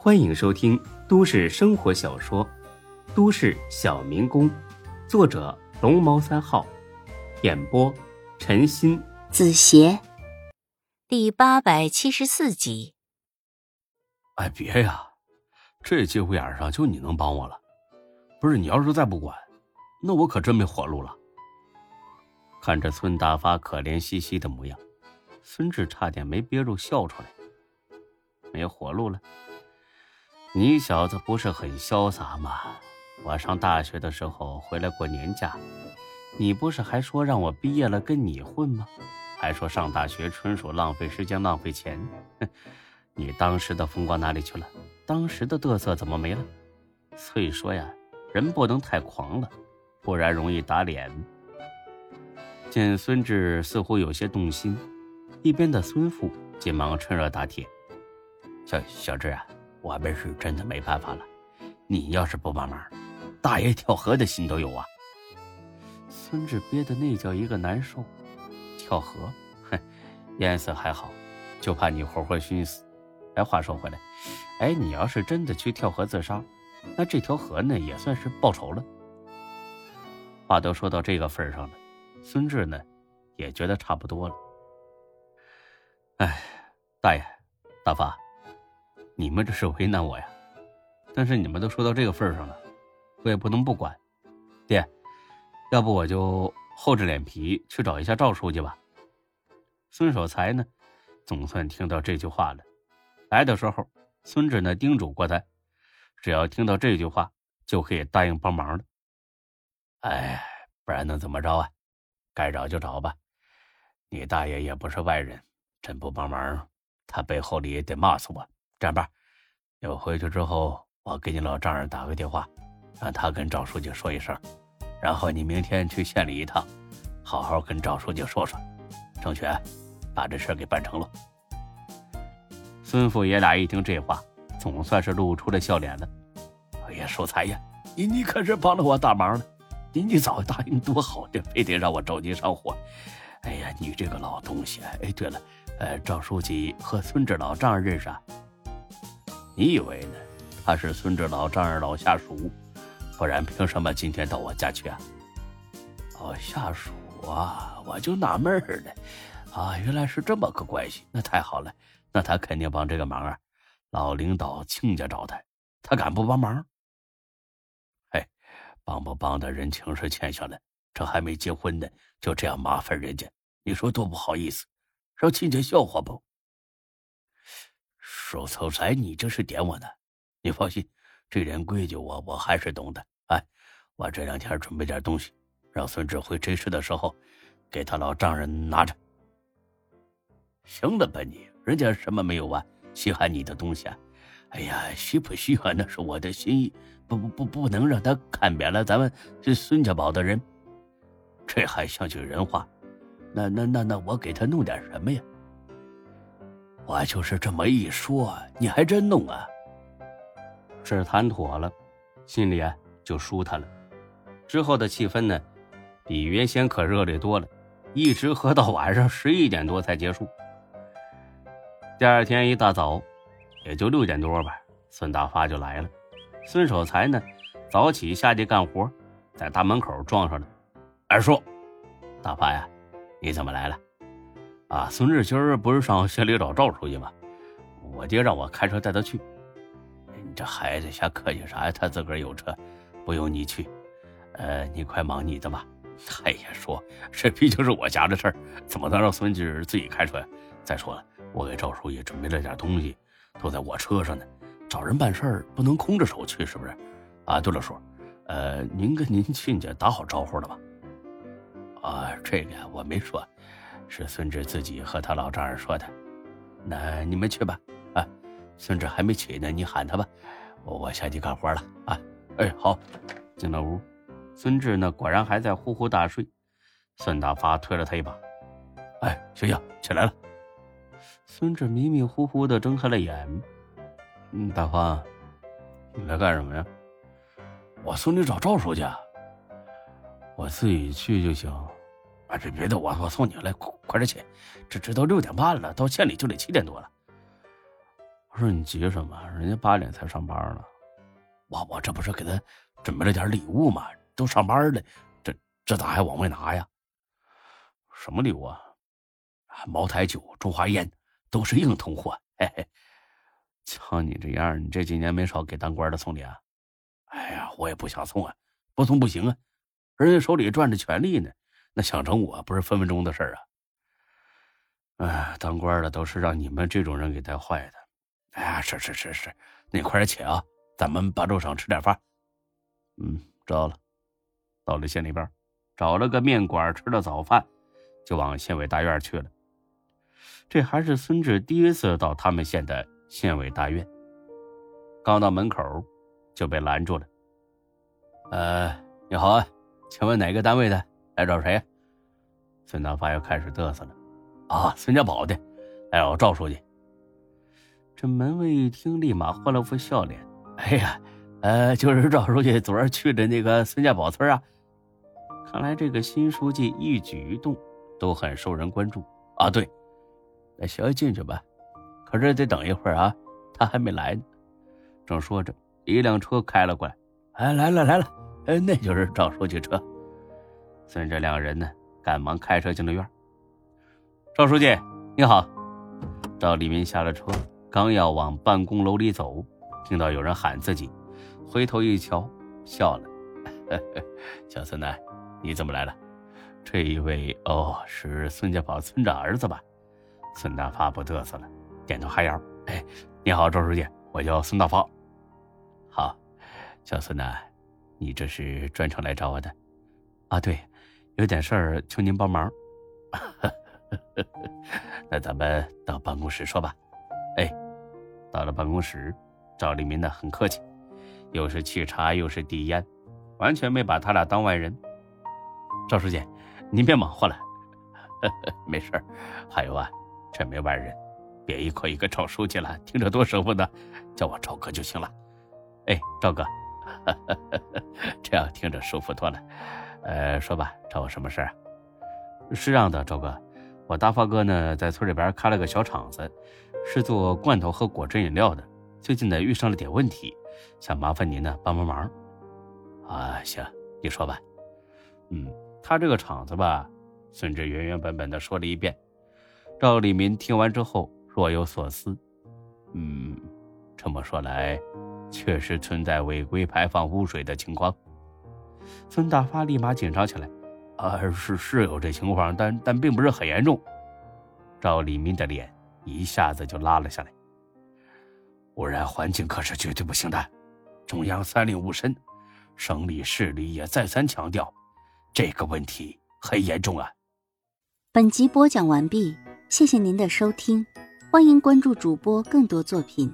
欢迎收听都市生活小说《都市小民工》，作者龙猫三号，演播陈鑫、子邪，第八百七十四集。哎，别呀，这节骨眼上就你能帮我了。不是你要是再不管，那我可真没活路了。看着孙大发可怜兮兮的模样，孙志差点没憋住笑出来。没活路了？你小子不是很潇洒吗？我上大学的时候回来过年假，你不是还说让我毕业了跟你混吗？还说上大学纯属浪费时间浪费钱。哼，你当时的风光哪里去了？当时的嘚瑟怎么没了？所以说呀，人不能太狂了，不然容易打脸。见孙志似乎有些动心，一边的孙父急忙趁热打铁：“小小志啊。”我们是真的没办法了，你要是不帮忙，大爷跳河的心都有啊！孙志憋的那叫一个难受，跳河，哼，淹死还好，就怕你活活熏死。哎，话说回来，哎，你要是真的去跳河自杀，那这条河呢也算是报仇了。话都说到这个份上了，孙志呢也觉得差不多了。哎，大爷，大发。你们这是为难我呀，但是你们都说到这个份上了，我也不能不管。爹，要不我就厚着脸皮去找一下赵书记吧。孙守财呢，总算听到这句话了。来的时候，孙志呢叮嘱过他，只要听到这句话，就可以答应帮忙了。哎，不然能怎么着啊？该找就找吧。你大爷也不是外人，真不帮忙，他背后里也得骂死我。这样吧，我回去之后，我给你老丈人打个电话，让他跟赵书记说一声，然后你明天去县里一趟，好好跟赵书记说说，争取把这事给办成了。孙父爷俩一听这话，总算是露出了笑脸了。哎呀，守财呀，你你可是帮了我大忙了，你你早答应多好的，非得让我着急上火。哎呀，你这个老东西！哎，对了，呃，赵书记和孙志老丈人认识啊？你以为呢？他是孙志老丈人老下属，不然凭什么今天到我家去啊？哦，下属啊，我就纳闷了，啊，原来是这么个关系，那太好了，那他肯定帮这个忙啊。老领导亲家找他，他敢不帮忙？嘿，帮不帮的人情是欠下了，这还没结婚呢，就这样麻烦人家，你说多不好意思，让亲家笑话不？守财财，你这是点我呢？你放心，这点规矩我我还是懂的。哎，我这两天准备点东西，让孙志辉这事的时候，给他老丈人拿着。行了吧你？人家什么没有啊？稀罕你的东西啊？哎呀，稀不稀罕那是我的心意，不不不，不能让他看扁了咱们这孙家堡的人。这还像句人话？那那那那，我给他弄点什么呀？我就是这么一说，你还真弄啊？事谈妥了，心里啊就舒坦了。之后的气氛呢，比原先可热烈多了，一直喝到晚上十一点多才结束。第二天一大早，也就六点多吧，孙大发就来了。孙守财呢，早起下地干活，在大门口撞上了。二叔，大发呀，你怎么来了？啊，孙志今儿不是上县里找赵书记吗？我爹让我开车带他去。你这孩子瞎客气啥呀？他自个儿有车，不用你去。呃，你快忙你的吧。哎呀，说这毕竟是我家的事儿，怎么能让孙志自己开车呀？再说了，我给赵书记准备了点东西，都在我车上呢。找人办事儿不能空着手去，是不是？啊，对了，叔，呃，您跟您亲家打好招呼了吗？啊，这个我没说。是孙志自己和他老丈人说的，那你们去吧。啊，孙志还没起呢，你喊他吧。我我下去干活了。啊，哎，好。进了屋，孙志呢果然还在呼呼大睡。孙大发推了他一把，哎，醒醒，起来了。孙志迷迷糊糊的睁开了眼。嗯，大发，你来干什么呀？我送你找赵书记。我自己去就行。啊，别别的，我我送你来，快快点起，这这都六点半了，到县里就得七点多了。我说你急什么？人家八点才上班呢。我我这不是给他准备了点礼物吗？都上班了，这这咋还往外拿呀？什么礼物啊？茅台酒、中华烟，都是硬通货。嘿嘿，瞧你这样，你这几年没少给当官的送礼啊。哎呀，我也不想送啊，不送不行啊。人家手里攥着权力呢，那想整我不是分分钟的事儿啊。哎，当官的都是让你们这种人给带坏的。哎呀，是是是是，那快点起啊，咱们八粥省吃点饭。嗯，知道了。到了县里边，找了个面馆吃了早饭，就往县委大院去了。这还是孙志第一次到他们县的县委大院。刚到门口，就被拦住了。呃，你好啊，请问哪个单位的？来找谁？孙大发又开始嘚瑟了。啊，孙家堡的，来找赵书记。这门卫一听，立马换了副笑脸。哎呀，呃，就是赵书记昨儿去的那个孙家堡村啊。看来这个新书记一举一动都很受人关注啊。对。那先进去吧，可是得等一会儿啊，他还没来呢。正说着，一辆车开了过来。哎，来了来了，哎，那就是赵书记车。孙这两人呢，赶忙开车进了院。赵书记，你好。赵立民下了车，刚要往办公楼里走，听到有人喊自己，回头一瞧，笑了。小孙子，你怎么来了？这一位哦，是孙家堡村长儿子吧？孙大发不嘚瑟了，点头哈腰。哎，你好，赵书记，我叫孙大发。好，小孙子，你这是专程来找我的？啊，对，有点事儿求您帮忙。那咱们到办公室说吧。哎，到了办公室，赵立民呢很客气，又是沏茶又是递烟，完全没把他俩当外人。赵书记，您别忙活了，没事还有啊。这没外人，别一口一个赵书记了，听着多舒服呢，叫我赵哥就行了。哎，赵哥，这样听着舒服多了。呃，说吧，找我什么事儿？是这样的，赵哥，我大发哥呢在村里边开了个小厂子，是做罐头和果汁饮料的。最近呢遇上了点问题，想麻烦您呢帮帮忙。啊，行，你说吧。嗯，他这个厂子吧，孙志原原本本的说了一遍。赵立民听完之后若有所思，嗯，这么说来，确实存在违规排放污水的情况。孙大发立马紧张起来，啊，是是有这情况，但但并不是很严重。赵立民的脸一下子就拉了下来。污染环境可是绝对不行的，中央三令五申，省里市里也再三强调，这个问题很严重啊。本集播讲完毕。谢谢您的收听，欢迎关注主播更多作品。